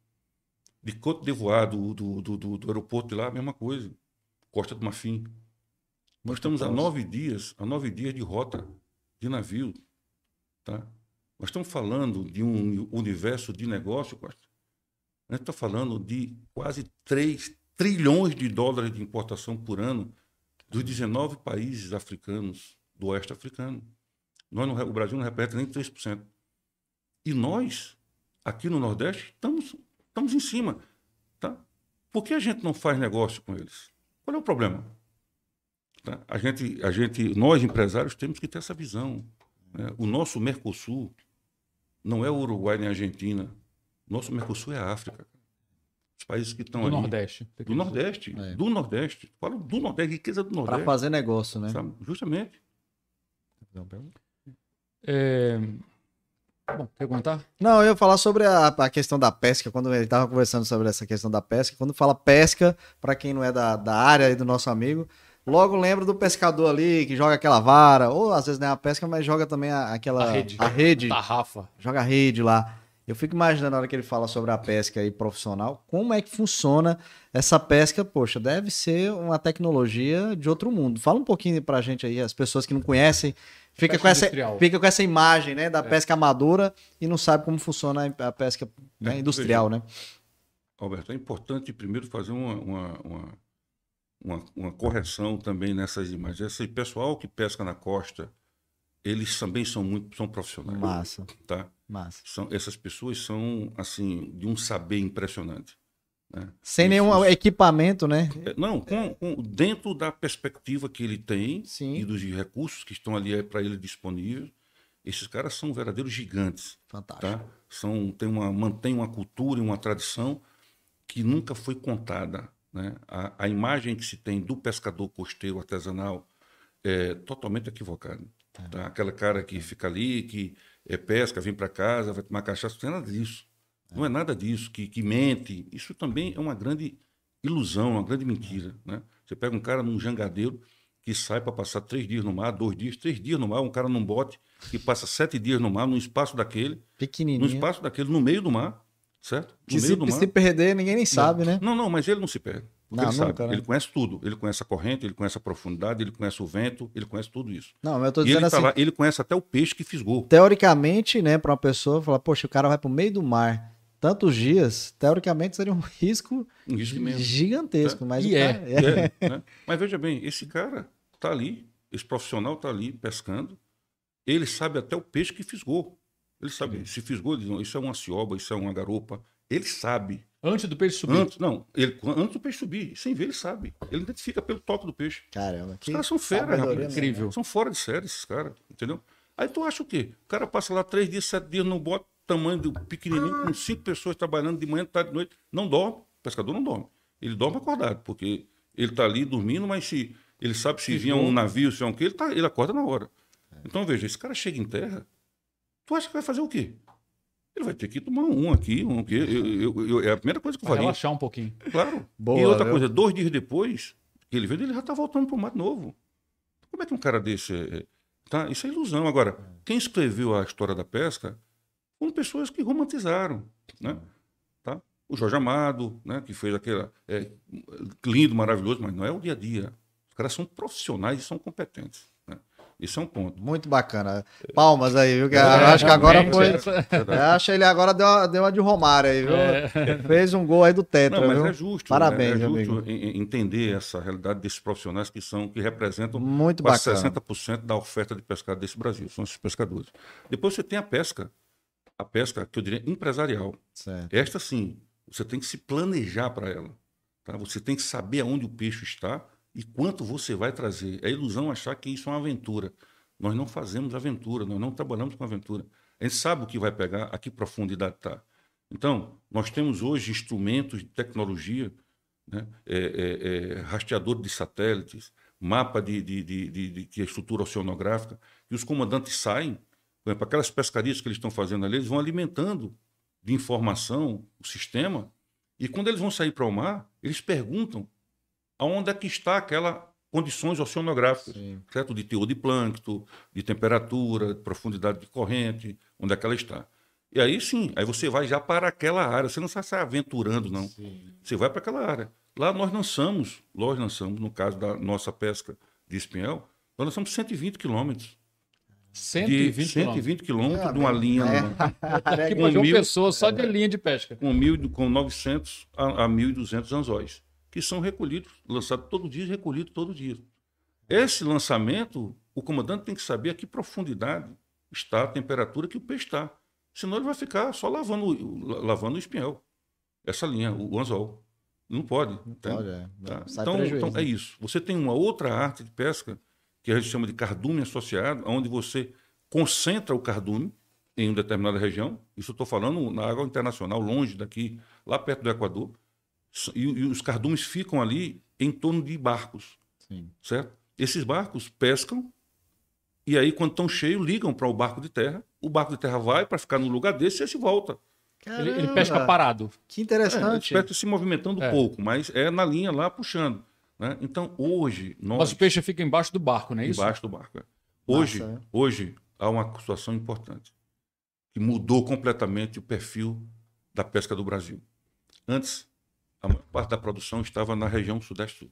De Côte d'Ivoire, do, do, do, do, aeroporto de lá, a mesma coisa. Costa do Marfim. Nós estamos a nove dias, a nove dias de rota de navio. Tá? Nós estamos falando de um universo de negócio, Costa. A gente está falando de quase 3 trilhões de dólares de importação por ano dos 19 países africanos, do oeste africano. Nós o Brasil não representa nem 3%. E nós, aqui no Nordeste, estamos, estamos em cima. Tá? Por que a gente não faz negócio com eles? Qual é o problema? Tá? A gente, a gente, nós empresários temos que ter essa visão. Né? O nosso Mercosul não é o Uruguai nem a Argentina. Nosso Mercosul é a África. Os países que estão do ali. Nordeste. Do Nordeste. É. Do Nordeste. Falo do Nordeste, riqueza do Nordeste. Para fazer negócio, né? Sabe? Justamente. É... Bom, quer contar? Não, eu ia falar sobre a, a questão da pesca, quando ele estava conversando sobre essa questão da pesca. Quando fala pesca, para quem não é da, da área e do nosso amigo, logo lembra do pescador ali que joga aquela vara, ou às vezes não é a pesca, mas joga também a, aquela. A rede. A rede. Tarrafa. Joga a rede lá. Eu fico imaginando na hora que ele fala sobre a pesca aí profissional, como é que funciona essa pesca? Poxa, deve ser uma tecnologia de outro mundo. Fala um pouquinho pra gente aí, as pessoas que não conhecem, fica, com essa, fica com essa imagem né, da é. pesca amadora e não sabe como funciona a pesca né, industrial, né? Alberto, é importante primeiro fazer uma, uma, uma, uma, uma correção também nessas imagens. Esse pessoal que pesca na costa, eles também são muito são profissionais. Massa. Tá? Massa. São, essas pessoas são, assim, de um saber impressionante. Né? Sem nenhum equipamento, né? É, não, com, com, dentro da perspectiva que ele tem Sim. e dos recursos que estão ali para ele disponíveis, esses caras são verdadeiros gigantes. Fantástico. Tá? São, tem uma, mantém uma cultura e uma tradição que nunca foi contada. Né? A, a imagem que se tem do pescador costeiro artesanal é totalmente equivocada. É. Tá? Aquela cara que fica ali, que é, pesca, vem para casa, vai tomar cachaça, não é nada disso. Não é nada disso, que, que mente. Isso também é uma grande ilusão, uma grande mentira. Né? Você pega um cara num jangadeiro que sai para passar três dias no mar, dois dias, três dias no mar, um cara num bote que passa sete dias no mar, num espaço daquele. Pequenininho. Num espaço daquele, no meio do mar, certo? No que meio se, do mar. se perder, ninguém nem sabe, não. né? Não, não, mas ele não se perde. Não, ele, nunca, sabe. né? ele conhece tudo. Ele conhece a corrente, ele conhece a profundidade, ele conhece o vento, ele conhece tudo isso. Não, mas eu tô dizendo ele, tá assim, lá, ele conhece até o peixe que fisgou. teoricamente, né, para uma pessoa falar, poxa, o cara vai pro meio do mar tantos dias, teoricamente seria um risco Um risco gigantesco, mas E é. cara- É, né? Mas veja bem, esse cara tá ali, esse profissional tá ali pescando, ele sabe até o peixe que fisgou. Ele sabe, se fisgou, ele diz, "Não, isso é uma cioba, isso é uma garopa. Ele sabe. Antes do peixe subir. Antes, não, ele, antes do peixe subir, sem ver, ele sabe. Ele identifica pelo toque do peixe. Caramba, Os que caras são fera, rapaz. mesmo. Incrível. São fora de série esses caras, entendeu? Aí tu acha o quê? O cara passa lá três dias, sete dias no bote, tamanho do pequenininho, com cinco pessoas trabalhando de manhã, tarde, de noite, não dorme. O pescador não dorme. Ele dorme acordado, porque ele tá ali dormindo, mas se ele sabe se vinha um navio, se é um quê, ele, tá, ele acorda na hora. Então veja, esse cara chega em terra, tu acha que vai fazer o quê? Ele vai ter que tomar um aqui, um aqui. Eu, eu- eu- é a primeira coisa que eu faria. relaxar um pouquinho. Claro. Boa, e outra viu? coisa, dois dias depois que ele veio, ele já está voltando para o mar de novo. Como é que um cara desse. é- é- tá? Isso é ilusão. Agora, quem escreveu a história da pesca foram pessoas que romantizaram. Né? O Jorge Amado, né, que fez aquele é, lindo, maravilhoso, mas não é o dia a dia. Os caras são profissionais e são competentes. Né? Isso é um ponto. Muito bacana. Palmas aí, viu? Que eu acho que agora foi. Eu acho que ele agora deu uma, deu uma de Romário aí, viu? É. Fez um gol aí do Tetra. Não, mas viu? é justo. Parabéns, né? é amigo. justo en- entender essa realidade desses profissionais que são, que representam Muito quase bacana. 60% da oferta de pescado desse Brasil. São esses pescadores. Depois você tem a pesca. A pesca, que eu diria, empresarial. Certo. Esta sim, você tem que se planejar para ela. Tá? Você tem que saber aonde o peixe está e quanto você vai trazer. É ilusão achar que isso é uma aventura. Nós não fazemos aventura, nós não trabalhamos com aventura. A gente sabe o que vai pegar, a que profundidade está. Então, nós temos hoje instrumentos de tecnologia, né? É, é, é, rastreador de satélites, mapa de, de, de, de, de- de estrutura oceanográfica, e os comandantes saem, por exemplo, aquelas pescarias que eles estão fazendo ali, eles vão alimentando de informação o sistema, e quando eles vão sair para o mar, eles perguntam aonde é que está aquela condições oceanográficas, Sim. certo? De teor de plâncton, de temperatura, de profundidade de corrente, onde é que ela está. E aí sim, aí você vai já para aquela área, você não está se aventurando, não. Você vai para aquela área. Lá nós lançamos, nós lançamos, no caso da nossa pesca de espinhel, nós lançamos 120 quilômetros. 120 de quilômetros. 120 quilômetros É, de uma linha é. Aqui com mil- Pessoa, só de linha de pesca. com, mil, com 900 a, a 1.200 anzóis, que são recolhidos, lançados todo dia e recolhidos todo dia. Esse lançamento, o comandante tem que saber a que profundidade está a temperatura que o peixe está. Senão ele vai ficar só lavando, o- lavando o espinhel. Essa linha, o anzol. Não pode. entende? Olha, Tá? sai Então, então, é isso. Você tem uma outra arte de pesca, que a gente chama de cardume associado, onde você concentra o cardume em uma determinada região. Isso eu estou falando na água internacional, longe daqui, lá perto do Equador. E, e os cardumes ficam ali em torno de barcos, Sim. certo? Esses barcos pescam e aí, quando estão cheios, ligam para o barco de terra. O barco de terra vai para ficar no lugar desse e esse volta. Ele, ele pesca parado. Que É, ele interessante. pesca se movimentando É. pouco, mas é na linha lá puxando. Né? Então, hoje, nós. Mas o peixe fica embaixo do barco, não é isso? embaixo do barco. é. Hoje, Massa, né? hoje há uma situação importante que mudou completamente o perfil da pesca do Brasil. Antes, a maior parte da produção estava na região sudeste-sul.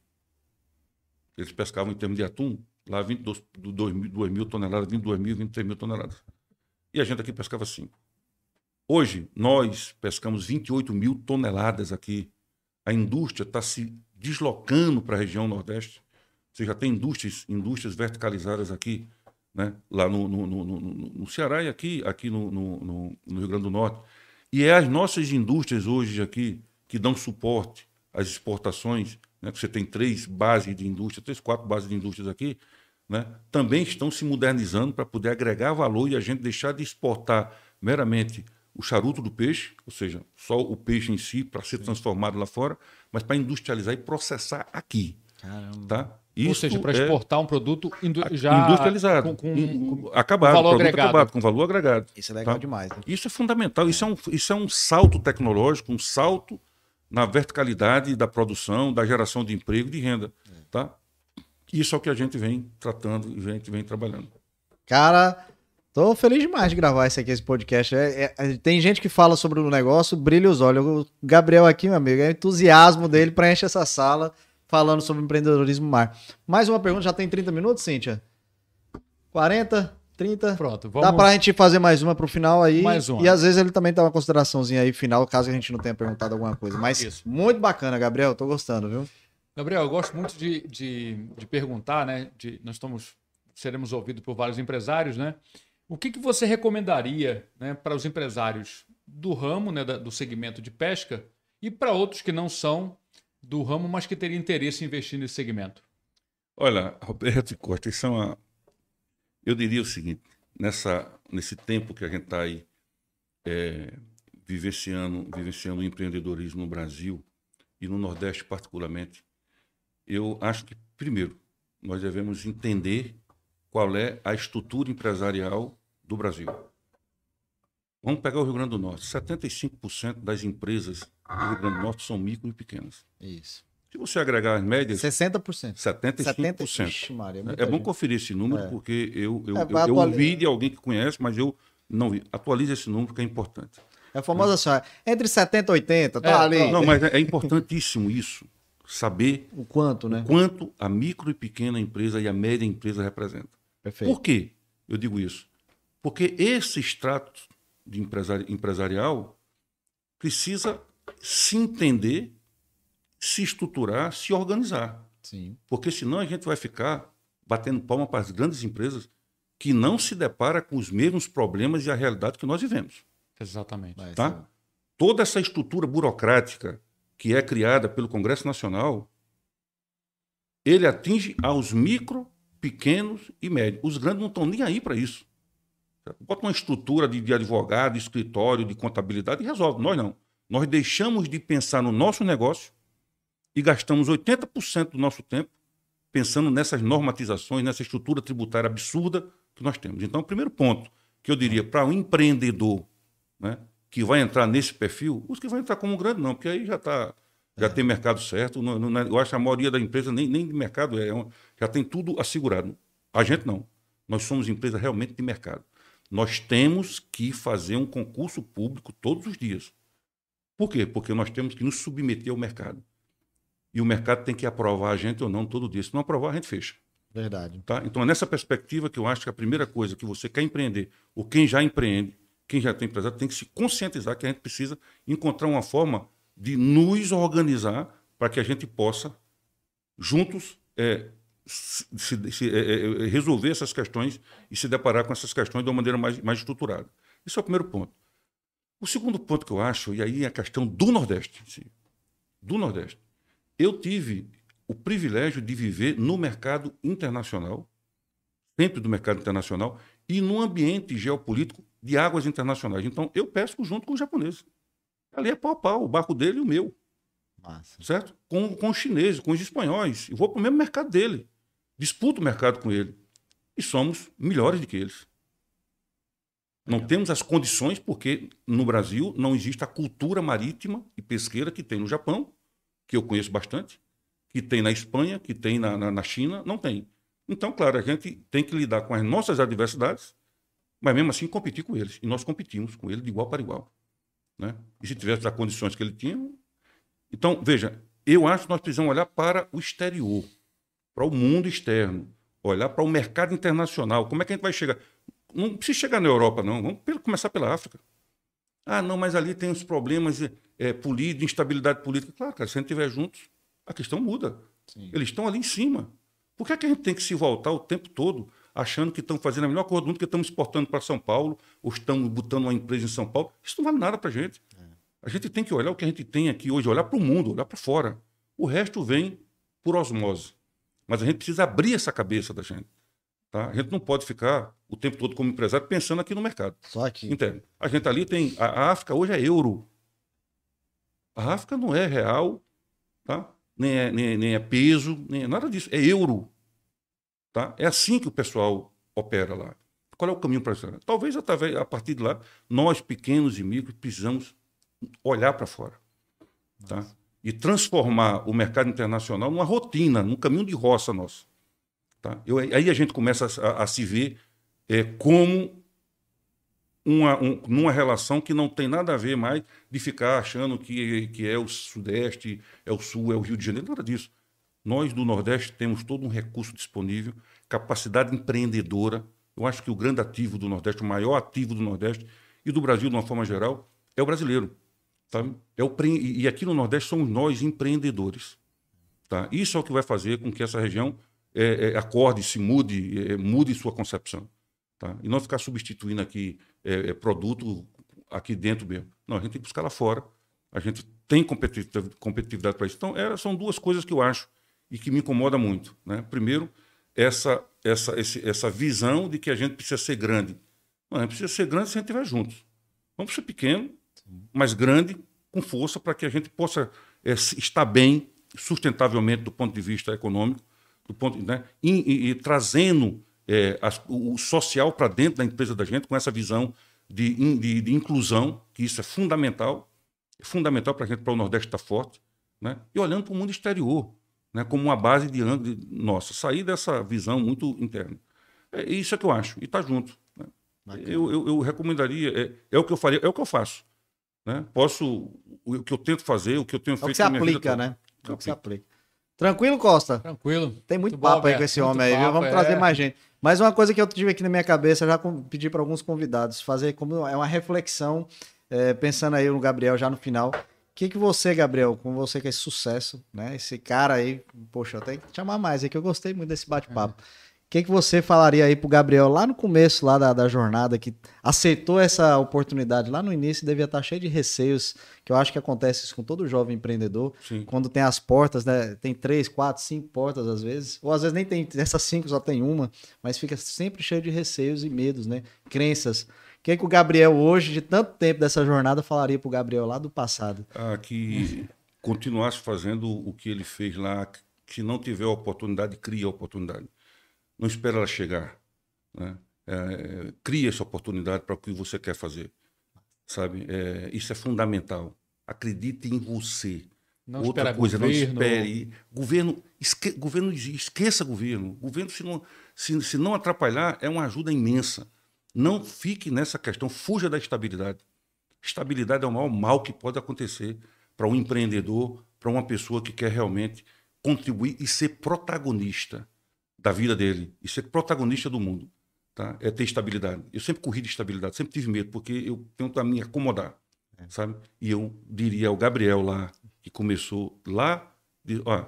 Eles pescavam em termos de atum, lá 22 do 2 mil, 2 mil toneladas, 22 mil, 23 mil toneladas. E a gente aqui pescava 5. Hoje, nós pescamos 28 mil toneladas aqui. A indústria está se deslocando para a região nordeste. Você já tem indústrias, indústrias verticalizadas aqui, né? lá no, no, no, no- Ceará e aqui, aqui no, Rio Grande do Norte. E é as nossas indústrias hoje aqui que dão suporte às exportações, né? você tem três bases de indústria, três, quatro bases de indústrias aqui, né? também estão se modernizando para poder agregar valor e a gente deixar de exportar meramente o charuto do peixe, ou seja, só o peixe em si para ser transformado lá fora, mas para industrializar e processar aqui, Caramba. tá? Ou seja, para é exportar um produto indu- já industrializado, com, com- com- acabado, valor produto agregado. acabado, com valor agregado. Isso é legal Tá. demais. né? Isso é fundamental, isso é, um, isso é um salto tecnológico, um salto na verticalidade da produção, da geração de emprego e de renda. Tá? Isso é o que a gente vem tratando e a gente vem trabalhando. Cara, tô feliz demais de gravar esse aqui, esse podcast. É- é- tem gente que fala sobre o negócio, brilha os olhos. O Gabriel aqui, meu amigo, é o entusiasmo dele preenche essa sala falando sobre empreendedorismo mar. Mais uma pergunta, já tem 30 minutos, Cíntia? 40? 30? Pronto, Dá vamos. pra gente fazer mais uma pro final aí. Mais uma. E às vezes ele também dá uma consideraçãozinha aí final, caso a gente não tenha perguntado alguma coisa. Mas Isso. muito bacana, Gabriel. Tô gostando, viu? Gabriel, eu gosto muito de, de, de perguntar, né? De, nós estamos, seremos ouvidos por vários empresários, né? O que, que você recomendaria né, para os empresários do ramo, né, do segmento de pesca, e para outros que não são do ramo, mas que teriam interesse em investir nesse segmento? Olha, Roberto Costa, isso é uma. Eu diria o seguinte: nessa, nesse tempo que a gente está aí é, vivenciando, vivenciando o empreendedorismo no Brasil e no Nordeste particularmente, eu acho que, primeiro, nós devemos entender qual é a estrutura empresarial do Brasil. Vamos pegar o Rio Grande do Norte. 75% das empresas do Rio Grande do Norte são micro e pequenas. Isso. Se você agregar as médias, 60%. 75%. 70%. Ixi, Maria, É muita bom conferir esse número, É. porque eu, eu, É, eu, eu ouvi de alguém que conhece, mas eu não vi. Atualize esse número, que é importante. É a famosa assim, ó, entre 70 e 80, tá É, ali. Não, mas é é importantíssimo isso, saber O quanto, né? o quanto a micro e pequena empresa e a média empresa representam. Perfeito. Por quê eu digo isso? Porque esse extrato de empresari- empresarial precisa se entender, se estruturar, se organizar. Sim. Porque senão a gente vai ficar batendo palma para as grandes empresas que não se depara com os mesmos problemas e a realidade que nós vivemos. Exatamente. Tá? Toda essa estrutura burocrática que é criada pelo Congresso Nacional, ele atinge aos micro, pequenos e médios. Os grandes não estão nem aí para isso. Bota uma estrutura de, de advogado, escritório, de contabilidade e resolve. Nós não. Nós deixamos de pensar no nosso negócio e gastamos 80% do nosso tempo pensando nessas normatizações, nessa estrutura tributária absurda que nós temos. Então, o primeiro ponto que eu diria para um empreendedor né, que vai entrar nesse perfil, os que vão entrar como grande não, porque aí já tá, já tem mercado certo. não- não- eu acho que a maioria da empresa nem, nem de mercado é, um- já tem tudo assegurado. A gente não. Nós somos empresa realmente de mercado. Nós temos que fazer um concurso público todos os dias. Por quê? Porque nós temos que nos submeter ao mercado. E o mercado tem que aprovar a gente ou não todo dia. Se não aprovar, a gente fecha. Verdade. Tá? Então, é nessa perspectiva que eu acho que a primeira coisa que você quer empreender, ou quem já empreende, quem já tem empresário, tem que se conscientizar que a gente precisa encontrar uma forma de nos organizar para que a gente possa, juntos, é, se- se- se- é, é, resolver essas questões e se deparar com essas questões de uma maneira mais, mais estruturada. Esse é o primeiro ponto. O segundo ponto que eu acho, e aí é a questão do Nordeste, em si, do Nordeste. Eu tive o privilégio de viver no mercado internacional, sempre do mercado internacional, e num ambiente geopolítico de águas internacionais. Então, eu pesco junto com os japoneses. Ali é pau a pau, o barco dele e o meu, Massa. certo? Com, com os chineses, com os espanhóis. Eu vou para o mesmo mercado dele. Disputo o mercado com ele. E somos melhores do que eles. Não temos as condições, porque no Brasil não existe a cultura marítima e pesqueira que tem no Japão, que eu conheço bastante, que tem na Espanha, que tem na, na, na China, não tem. Então, claro, a gente tem que lidar com as nossas adversidades, mas mesmo assim competir com eles. E nós competimos com eles de igual para igual. Né? E se tivesse as condições que ele tinha. Então, veja, eu acho que nós precisamos olhar para o exterior, para o mundo externo, olhar para o mercado internacional. Como é que a gente vai chegar? Não precisa chegar na Europa, não. Vamos pelo- começar pela África. Ah, não, mas ali tem os problemas é, políticos, de instabilidade política. Claro, cara, se a gente estiver juntos, a questão muda. Sim. Eles estão ali em cima. Por que, é que a gente tem que se voltar o tempo todo achando que estão fazendo a melhor coisa do mundo, que estamos exportando para São Paulo, ou estamos botando uma empresa em São Paulo? Isso não vale nada para a gente. A gente tem que olhar o que a gente tem aqui hoje, olhar para o mundo, olhar para fora. O resto vem por osmose. Mas a gente precisa abrir essa cabeça da gente. Tá? A gente não pode ficar o tempo todo como empresário pensando aqui no mercado Só aqui. interno. A gente ali tem. A, a África hoje é euro. A África não é real, tá? nem, é, nem, é- nem é peso, nem é nada disso. É euro. Tá? É assim que o pessoal opera lá. Qual é o caminho para isso? Talvez através, a partir de lá, nós, pequenos e micros, precisamos olhar para fora. Tá? E transformar o mercado internacional numa rotina, num caminho de roça nosso. Tá? Eu, aí a gente começa a, a se ver é, como uma, um- numa relação que não tem nada a ver mais de ficar achando que, que é o Sudeste, é o Sul, é o Rio de Janeiro, nada disso. Nós do Nordeste temos todo um recurso disponível, capacidade empreendedora. Eu acho que o grande ativo do Nordeste, o maior ativo do Nordeste e do Brasil de uma forma geral, é o brasileiro. Sabe? É o, pre- e aqui no Nordeste somos nós empreendedores. Tá? Isso é o que vai fazer com que essa região é, é, acorde, se mude, é, mude sua concepção. Tá? E não ficar substituindo aqui é, é, produto aqui dentro mesmo. Não, a gente tem que buscar lá fora. A gente tem competitividade, para isso. Então, é, são duas coisas que eu acho e que me incomoda muito. Né? Primeiro, essa, essa, esse- essa visão de que a gente precisa ser grande. Não, a gente precisa ser grande se a gente estiver juntos. Vamos ser pequeno, mas grande, com força, para que a gente possa é, estar bem, sustentavelmente, do ponto de vista econômico, do ponto, né? e, e- e trazendo é, as- o, o social para dentro da empresa da gente, com essa visão de, de, de inclusão, que isso é fundamental, é fundamental para a gente, para o Nordeste estar forte, né? e olhando para o mundo exterior, né? como uma base de, de nossa, sair dessa visão muito interna. É isso é que eu acho, e está junto. né? Eu, eu, eu recomendaria, é, é o que eu faria, é o que eu faço. Né? Posso, o que eu tento fazer, o que eu tenho É o feito que se aplica, né? É o que se aplica. Tranquilo, Costa? Tranquilo. Tem muito Muito bom, papo aí Beto, com esse muito homem aí, viu? papo, Vamos é. trazer mais gente. Mas uma coisa que eu tive aqui na minha cabeça, já com- pedi para alguns convidados fazer como é uma reflexão, é, pensando aí no Gabriel já no final. O que, que você, Gabriel, com você que é esse sucesso, né? Esse cara aí, poxa, eu tenho que te chamar mais aí, que eu gostei muito desse bate-papo. O que, que você falaria aí pro Gabriel lá no começo lá da, da jornada, que aceitou essa oportunidade lá no início, devia estar cheio de receios, que eu acho que acontece isso com todo jovem empreendedor, Sim. quando tem as portas, né? Tem três, quatro, cinco portas às vezes. Ou às vezes nem tem essas cinco, só tem uma. Mas fica sempre cheio de receios e medos, né? Crenças. O que, que o Gabriel hoje, de tanto tempo dessa jornada, falaria pro Gabriel lá do passado? Ah, que continuasse fazendo o que ele fez lá, que não tiver a oportunidade, cria a oportunidade. Não espera ela chegar. Né? É, cria essa oportunidade para o que você quer fazer. Sabe? É, isso é fundamental. Acredite em você. Não Outra coisa, governo. não espere. Governo, esque, governo, esqueça governo. Governo, se não, se, se não atrapalhar, é uma ajuda imensa. Não fique nessa questão, fuja da estabilidade. Estabilidade é o maior mal que pode acontecer para um empreendedor, para uma pessoa que quer realmente contribuir e ser protagonista da vida dele, e ser protagonista do mundo. Tá? É ter estabilidade. Eu sempre corri de estabilidade, sempre tive medo, porque eu tento a me acomodar. Sabe? E eu diria ao Gabriel lá, que começou lá, de, ó,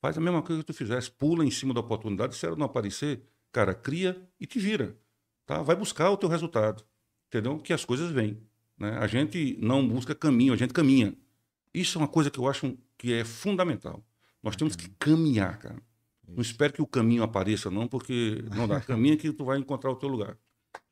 faz a mesma coisa que tu fizesse, pula em cima da oportunidade, se ela não aparecer, cara, cria e te vira. Tá? Vai buscar o teu resultado. Entendeu? Que as coisas vêm. Né? A gente não busca caminho, a gente caminha. Isso é uma coisa que eu acho que é fundamental. Nós temos que caminhar, cara. Não espere que o caminho apareça, não, porque não dá. Caminha que tu vai encontrar o teu lugar.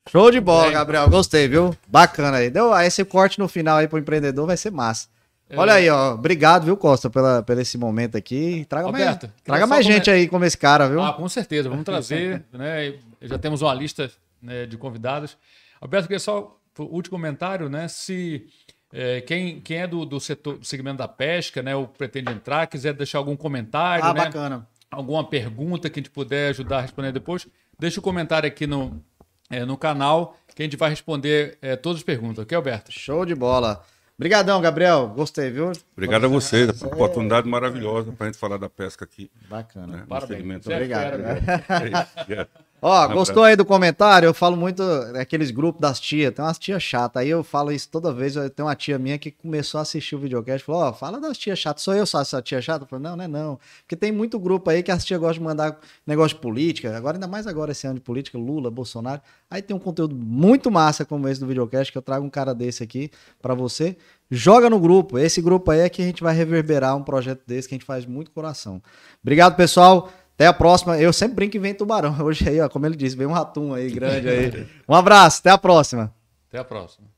Show de bola, Bem. Gabriel. Gostei, viu? Bacana aí. Deu aí esse corte no final aí pro empreendedor vai ser massa. É. Olha aí, ó. Obrigado, viu, Costa, pela, pelo esse momento aqui. Traga Roberto, mais, traga mais come- gente aí como esse cara, viu? Ah, com certeza, vamos trazer, né? Já temos uma lista né, de convidados. Alberto, queria só o último comentário, né? Se é, quem, quem é do, do setor do segmento da pesca, né, ou pretende entrar, quiser deixar algum comentário, ah, né? bacana. Alguma pergunta que a gente puder ajudar a responder depois, deixa o comentário aqui no, é, no canal que a gente vai responder é, todas as perguntas, ok, Alberto? Show de bola. Obrigadão, Gabriel. Gostei, viu? Obrigado a vocês, essa oportunidade maravilhosa para a gente falar da pesca aqui. Bacana. Né? Parabéns. é Obrigado. fera, velho. É isso. Ó, gostou aí do comentário? Eu falo muito daqueles grupos das tias. Tem umas tias chatas. Aí eu falo isso toda vez. Eu tenho uma tia minha que começou a assistir o videocast. Falou: Ó, fala das tias chatas. Sou eu só essa tia chata? Eu falei: Não, não é não. Porque tem muito grupo aí que as tias gostam de mandar negócio de política. Agora, ainda mais agora esse ano de política, Lula, Bolsonaro. Aí tem um conteúdo muito massa como esse do videocast que eu trago um cara desse aqui pra você. Joga no grupo. Esse grupo aí é que a gente vai reverberar um projeto desse que a gente faz muito coração. Obrigado, pessoal. Até a próxima. Eu sempre brinco que vem tubarão. Hoje aí, ó, como ele disse, vem um ratum aí grande aí. Um abraço, até a próxima. Até a próxima.